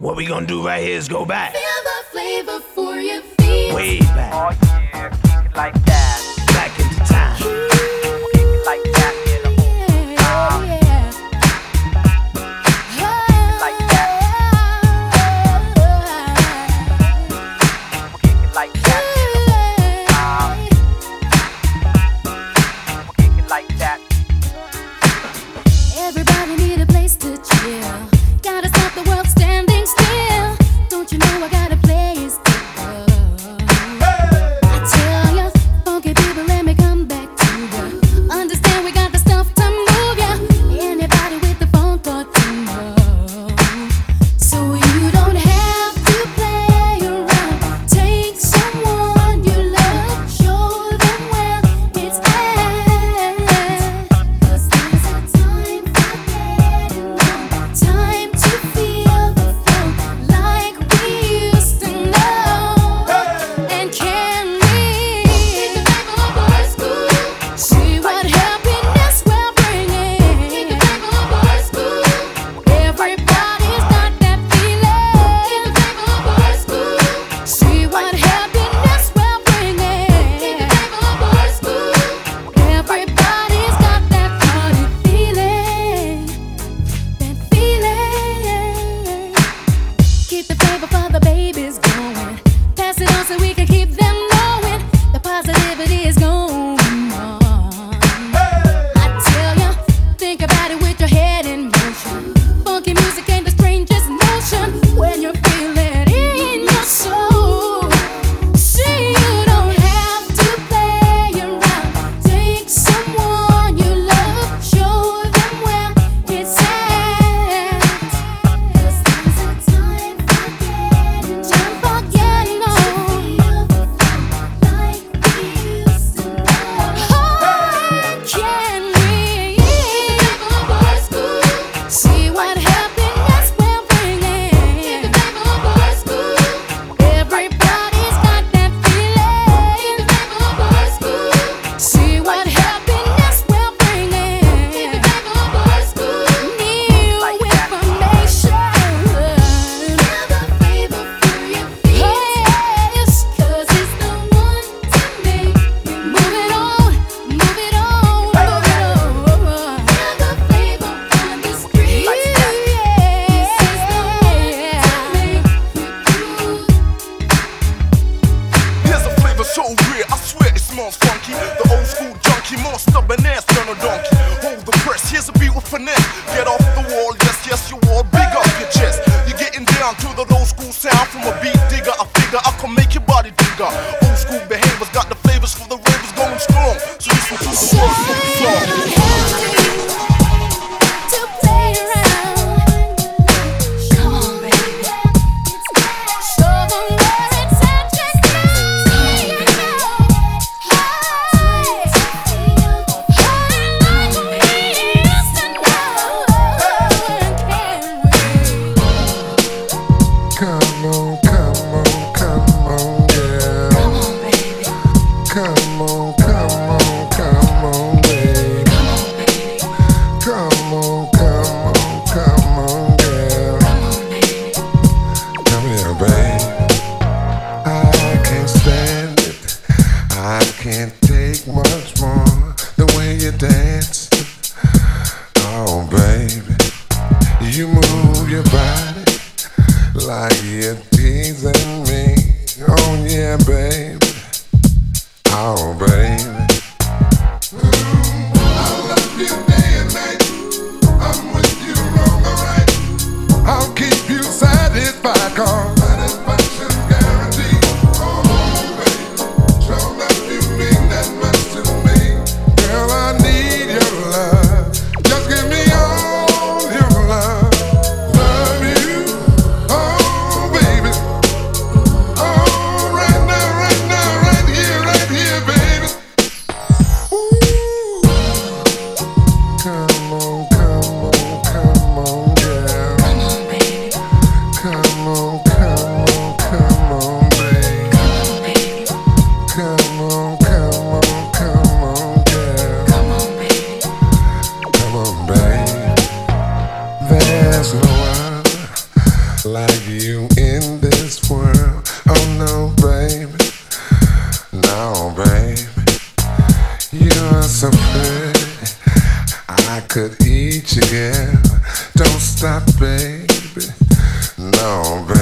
What we gonna do right here is go back. Feel the flavor for your feet. Way back. Oh yeah, kick it like that. junkie, the old school junkie, more stubborn ass like you're teasing me. Oh yeah, babe. Oh babe. I could eat you, yeah. Don't stop, baby. No, baby.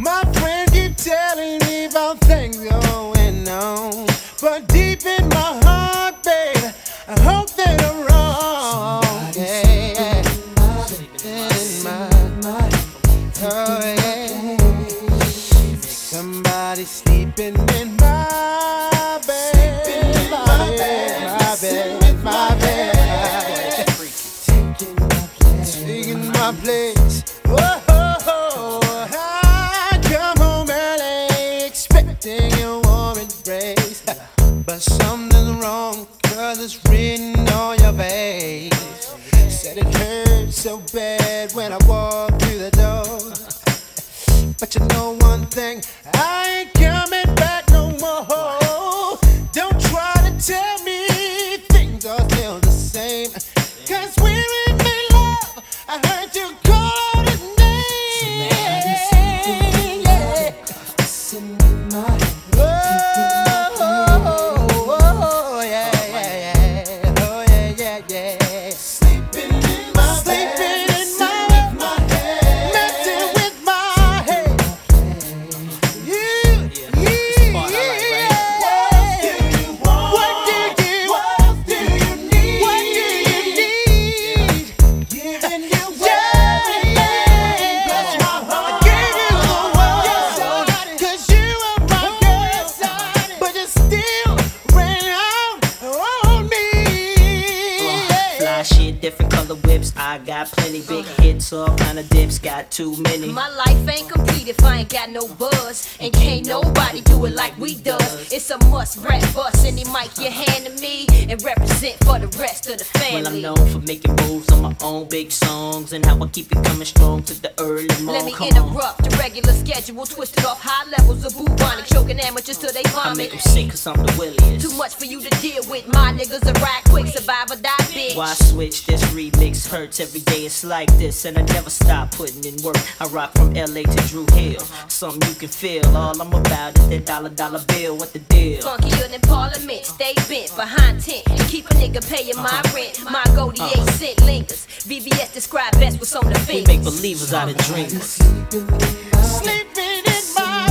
My friends keep telling me about things expecting a warm embrace. But something's wrong, cause it's written on your face. Said it hurt so bad when I walked through the door. But you know one thing, I ain't coming plenty big hits, all kind of dips. Got too many. My life ain't complete if I ain't got no buzz. And can't nobody do it like we does. It's a must rap bust. Any mic you hand to me and represent for the rest of the family. Well, I'm known for making moves on my own big songs and how I keep it coming strong to the early morning. Let me Come interrupt the regular schedule, twisted off high levels of bubonic, choking amateurs till they on. I make vomit. them sick cause I'm the williest. Too much for you to deal with. My niggas are ride quick, survive or die, bitch. Why switch? This remix hurts every day. It's like this, and I never stop putting in work. I rock from LA to Dru Hill. Uh-huh. Something you can feel. All I'm about is that dollar dollar bill. What the deal? Funkier than Parliament, uh-huh. stay bent behind tent and keep a nigga paying my uh-huh. rent. My goldie eight cent lingers. VVS describe best what's on the We fingers. make believers out of dreamers. Sleeping in my